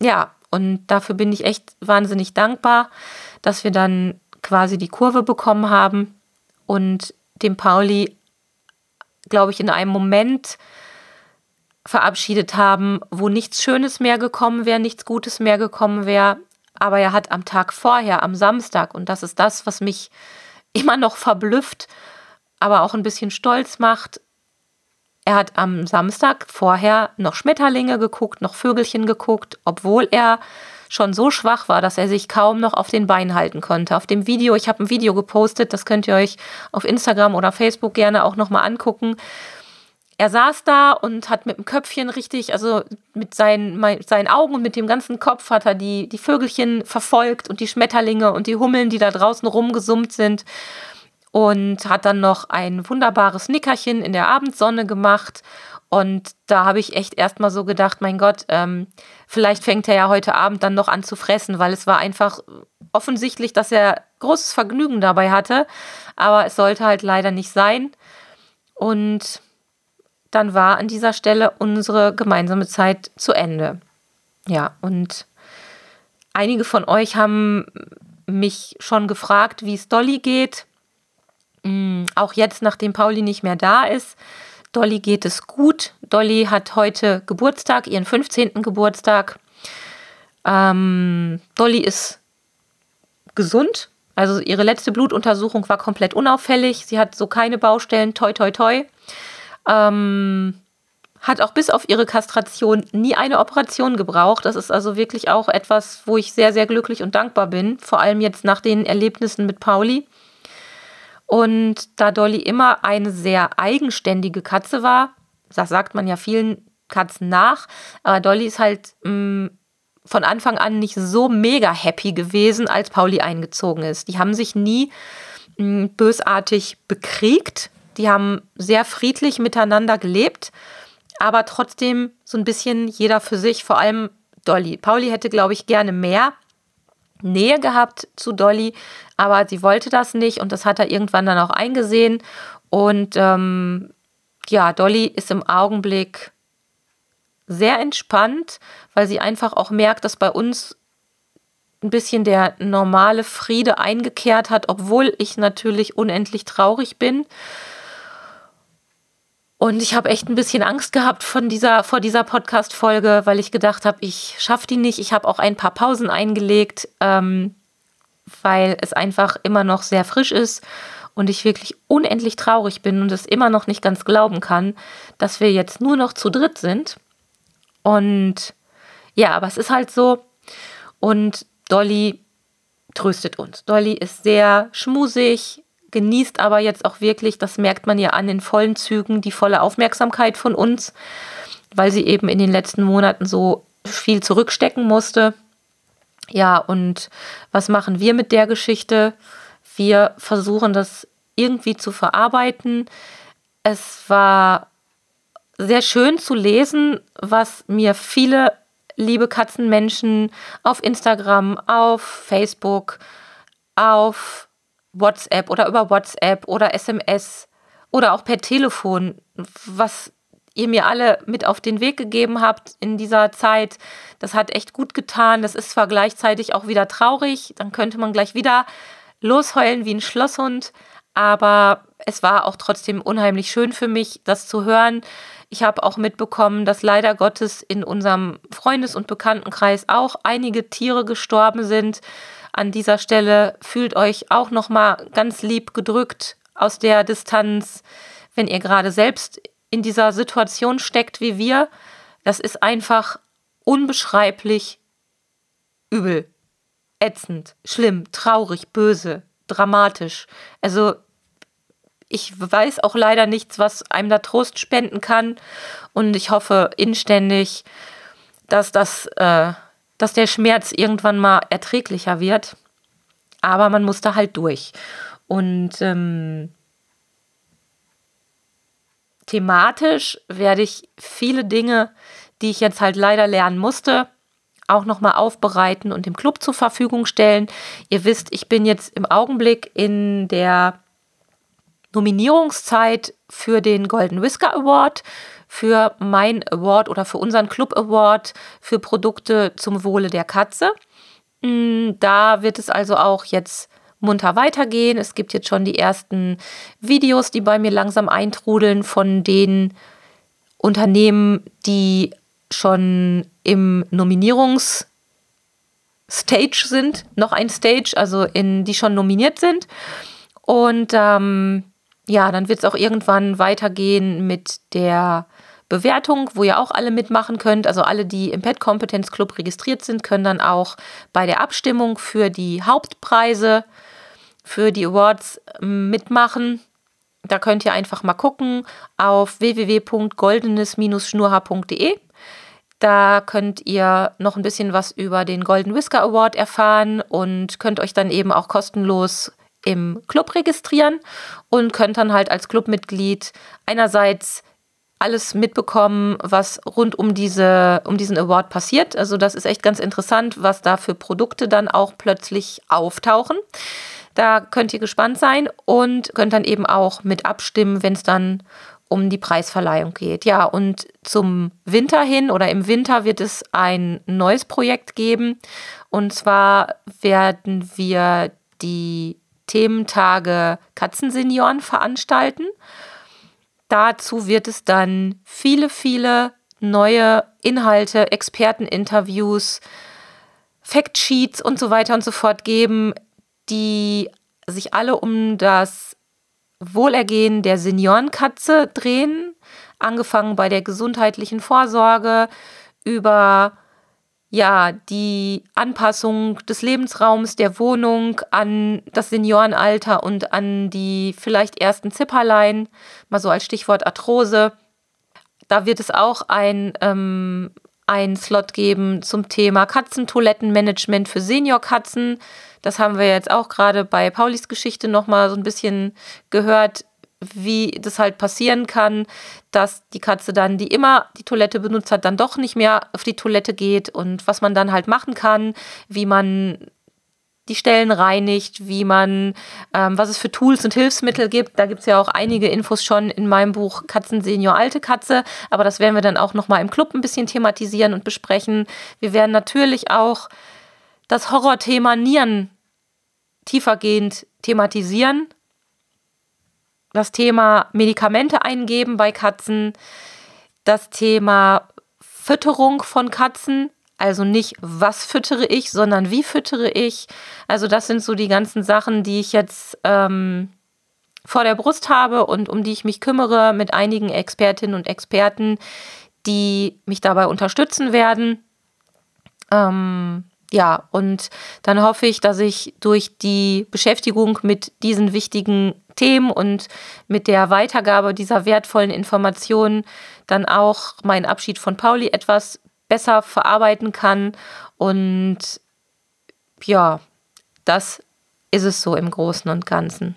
ja, und dafür bin ich echt wahnsinnig dankbar, dass wir dann quasi die Kurve bekommen haben und dem Pauli, glaube ich, in einem Moment verabschiedet haben, wo nichts Schönes mehr gekommen wäre, nichts Gutes mehr gekommen wäre. Aber er hat am Tag vorher, am Samstag, und das ist das, was mich immer noch verblüfft, aber auch ein bisschen stolz macht. Er hat am Samstag vorher noch Schmetterlinge geguckt, noch Vögelchen geguckt, obwohl er schon so schwach war, dass er sich kaum noch auf den Beinen halten konnte. Auf dem Video, ich habe ein Video gepostet, das könnt ihr euch auf Instagram oder Facebook gerne auch nochmal angucken. Er saß da und hat mit dem Köpfchen richtig, also mit seinen, seinen Augen und mit dem ganzen Kopf hat er die, die Vögelchen verfolgt und die Schmetterlinge und die Hummeln, die da draußen rumgesummt sind und hat dann noch ein wunderbares Nickerchen in der Abendsonne gemacht. Und da habe ich echt erstmal so gedacht, mein Gott, ähm, vielleicht fängt er ja heute Abend dann noch an zu fressen, weil es war einfach offensichtlich, dass er großes Vergnügen dabei hatte. Aber es sollte halt leider nicht sein. Und dann war an dieser Stelle unsere gemeinsame Zeit zu Ende. Ja, und einige von euch haben mich schon gefragt, wie es Dolly geht. Mm, auch jetzt, nachdem Pauli nicht mehr da ist, Dolly geht es gut. Dolly hat heute Geburtstag, ihren 15. Geburtstag. Ähm, Dolly ist gesund. Also ihre letzte Blutuntersuchung war komplett unauffällig. Sie hat so keine Baustellen. Toi, toi, toi. Ähm, hat auch bis auf ihre Kastration nie eine Operation gebraucht. Das ist also wirklich auch etwas, wo ich sehr, sehr glücklich und dankbar bin. Vor allem jetzt nach den Erlebnissen mit Pauli. Und da Dolly immer eine sehr eigenständige Katze war, das sagt man ja vielen Katzen nach, aber Dolly ist halt mh, mm, von Anfang an nicht so mega happy gewesen, als Pauli eingezogen ist. Die haben sich nie mh, mm, bösartig bekriegt, die haben sehr friedlich miteinander gelebt, aber trotzdem so ein bisschen jeder für sich, vor allem Dolly. Pauli hätte, glaube ich, gerne mehr, Nähe gehabt zu Dolly, aber sie wollte das nicht und das hat er irgendwann dann auch eingesehen. Und ähm, ja, Dolly ist im Augenblick sehr entspannt, weil sie einfach auch merkt, dass bei uns ein bisschen der normale Friede eingekehrt hat, obwohl ich natürlich unendlich traurig bin. Und ich habe echt ein bisschen Angst gehabt von dieser, vor dieser Podcast-Folge, weil ich gedacht habe, ich schaffe die nicht. Ich habe auch ein paar Pausen eingelegt, ähm, weil es einfach immer noch sehr frisch ist und ich wirklich unendlich traurig bin und es immer noch nicht ganz glauben kann, dass wir jetzt nur noch zu dritt sind. Und ja, aber es ist halt so. Und Dolly tröstet uns. Dolly ist sehr schmusig, genießt aber jetzt auch wirklich, das merkt man ja an den vollen Zügen, die volle Aufmerksamkeit von uns, weil sie eben in den letzten Monaten so viel zurückstecken musste. Ja, und was machen wir mit der Geschichte? Wir versuchen das irgendwie zu verarbeiten. Es war sehr schön zu lesen, was mir viele liebe Katzenmenschen auf Instagram, auf Facebook, auf WhatsApp oder über WhatsApp oder SMS oder auch per Telefon, was ihr mir alle mit auf den Weg gegeben habt in dieser Zeit. Das hat echt gut getan. Das ist zwar gleichzeitig auch wieder traurig, dann könnte man gleich wieder losheulen wie ein Schlosshund, aber es war auch trotzdem unheimlich schön für mich, das zu hören. Ich habe auch mitbekommen, dass leider Gottes in unserem Freundes- und Bekanntenkreis auch einige Tiere gestorben sind an dieser Stelle fühlt euch auch noch mal ganz lieb gedrückt aus der Distanz, wenn ihr gerade selbst in dieser Situation steckt wie wir. Das ist einfach unbeschreiblich übel, ätzend, schlimm, traurig, böse, dramatisch. Also ich weiß auch leider nichts, was einem da Trost spenden kann. Und ich hoffe inständig, dass das, äh, dass der Schmerz irgendwann mal erträglicher wird. Aber man muss da halt durch. Und ähm, thematisch werde ich viele Dinge, die ich jetzt halt leider lernen musste, auch nochmal aufbereiten und dem Club zur Verfügung stellen. Ihr wisst, ich bin jetzt im Augenblick in der Nominierungszeit für den Golden Whisker Award, für mein Award oder für unseren Club Award für Produkte zum Wohle der Katze. Mm, da wird es also auch jetzt munter weitergehen. Es gibt jetzt schon die ersten Videos, die bei mir langsam eintrudeln von den Unternehmen, die schon im Nominierungsstage sind, noch ein Stage, also in die schon nominiert sind. Und ähm, ja, dann wird es auch irgendwann weitergehen mit der Bewertung, wo ihr auch alle mitmachen könnt. Also alle, die im Pet Kompetenz Club registriert sind, können dann auch bei der Abstimmung für die Hauptpreise, für die Awards ähm, mitmachen. Da könnt ihr einfach mal gucken auf www.goldenes-schnurhaar.de. Da könnt ihr noch ein bisschen was über den Golden Whisker Award erfahren und könnt euch dann eben auch kostenlos im Club registrieren und könnt dann halt als Clubmitglied einerseits alles mitbekommen, was rund um, diese, um diesen Award passiert. Also das ist echt ganz interessant, was da für Produkte dann auch plötzlich auftauchen. Da könnt ihr gespannt sein und könnt dann eben auch mit abstimmen, wenn es dann um die Preisverleihung geht. Ja, und zum Winter hin oder im Winter wird es ein neues Projekt geben. Und zwar werden wir die Thementage Katzensenioren veranstalten. Dazu wird es dann viele, viele neue Inhalte, Experteninterviews, Factsheets und so weiter und so fort geben, die sich alle um das Wohlergehen der Seniorenkatze drehen, angefangen bei der gesundheitlichen Vorsorge über ja, die Anpassung des Lebensraums, der Wohnung an das Seniorenalter und an die vielleicht ersten Zipperlein, mal so als Stichwort Arthrose. Da wird es auch ein, ähm, ein Slot geben zum Thema Katzentoilettenmanagement für Seniorkatzen. Das haben wir jetzt auch gerade bei Paulis Geschichte nochmal so ein bisschen gehört, wie das halt passieren kann, dass die Katze dann, die immer die Toilette benutzt hat, dann doch nicht mehr auf die Toilette geht und was man dann halt machen kann, wie man die Stellen reinigt, wie man, ähm, was es für Tools und Hilfsmittel gibt. Da gibt es ja auch einige Infos schon in meinem Buch Katzen Senior Alte Katze, aber das werden wir dann auch nochmal im Club ein bisschen thematisieren und besprechen. Wir werden natürlich auch das Horrorthema Nieren tiefergehend thematisieren das Thema Medikamente eingeben bei Katzen, das Thema Fütterung von Katzen, also nicht was füttere ich, sondern wie füttere ich. Also das sind so die ganzen Sachen, die ich jetzt ähm, vor der Brust habe und um die ich mich kümmere mit einigen Expertinnen und Experten, die mich dabei unterstützen werden. Ähm, ja, und dann hoffe ich, dass ich durch die Beschäftigung mit diesen wichtigen Themen und mit der Weitergabe dieser wertvollen Informationen dann auch meinen Abschied von Pauli etwas besser verarbeiten kann. Und ja, das ist es so im Großen und Ganzen.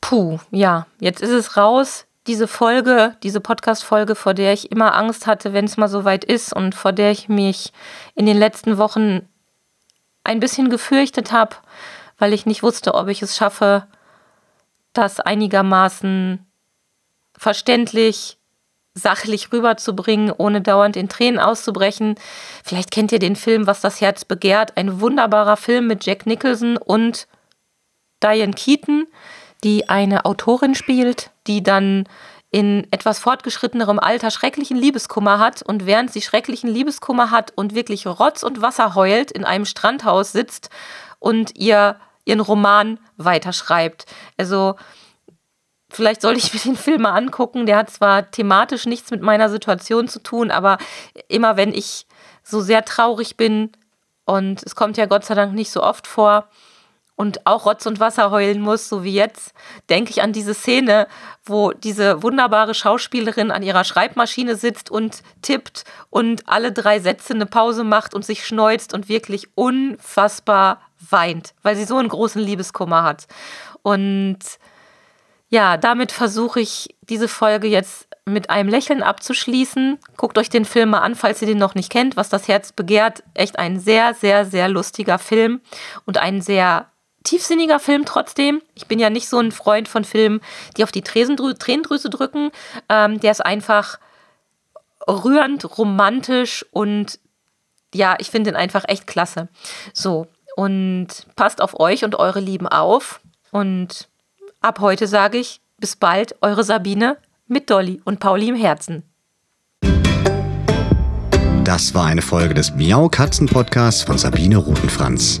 Puh, ja, jetzt ist es raus diese Folge, diese Podcast-Folge, vor der ich immer Angst hatte, wenn es mal so weit ist und vor der ich mich in den letzten Wochen ein bisschen gefürchtet habe, weil ich nicht wusste, ob ich es schaffe, das einigermaßen verständlich, sachlich rüberzubringen, ohne dauernd in Tränen auszubrechen. Vielleicht kennt ihr den Film Was das Herz begehrt, ein wunderbarer Film mit Jack Nicholson und Diane Keaton die eine Autorin spielt, die dann in etwas fortgeschrittenerem Alter schrecklichen Liebeskummer hat und während sie schrecklichen Liebeskummer hat und wirklich Rotz und Wasser heult, in einem Strandhaus sitzt und ihr ihren Roman weiterschreibt. Also vielleicht sollte ich mir den Film mal angucken. Der hat zwar thematisch nichts mit meiner Situation zu tun, aber immer wenn ich so sehr traurig bin, und es kommt ja Gott sei Dank nicht so oft vor, und auch Rotz und Wasser heulen muss, so wie jetzt, denke ich an diese Szene, wo diese wunderbare Schauspielerin an ihrer Schreibmaschine sitzt und tippt und alle drei Sätze eine Pause macht und sich schneuzt und wirklich unfassbar weint, weil sie so einen großen Liebeskummer hat. Und ja, damit versuche ich diese Folge jetzt mit einem Lächeln abzuschließen. Guckt euch den Film mal an, falls ihr den noch nicht kennt. Was das Herz begehrt. Echt ein sehr, sehr, sehr lustiger Film und ein sehr tiefsinniger Film trotzdem. Ich bin ja nicht so ein Freund von Filmen, die auf die Tränendrü Tränendrüse drücken. Ähm, der ist einfach rührend, romantisch und ja, ich finde ihn einfach echt klasse. So, und passt auf euch und eure Lieben auf. Und ab heute sage ich, bis bald, eure Sabine mit Dolly und Pauli im Herzen. Das war eine Folge des Miau Katzen Podcasts von Sabine Rutenfranz.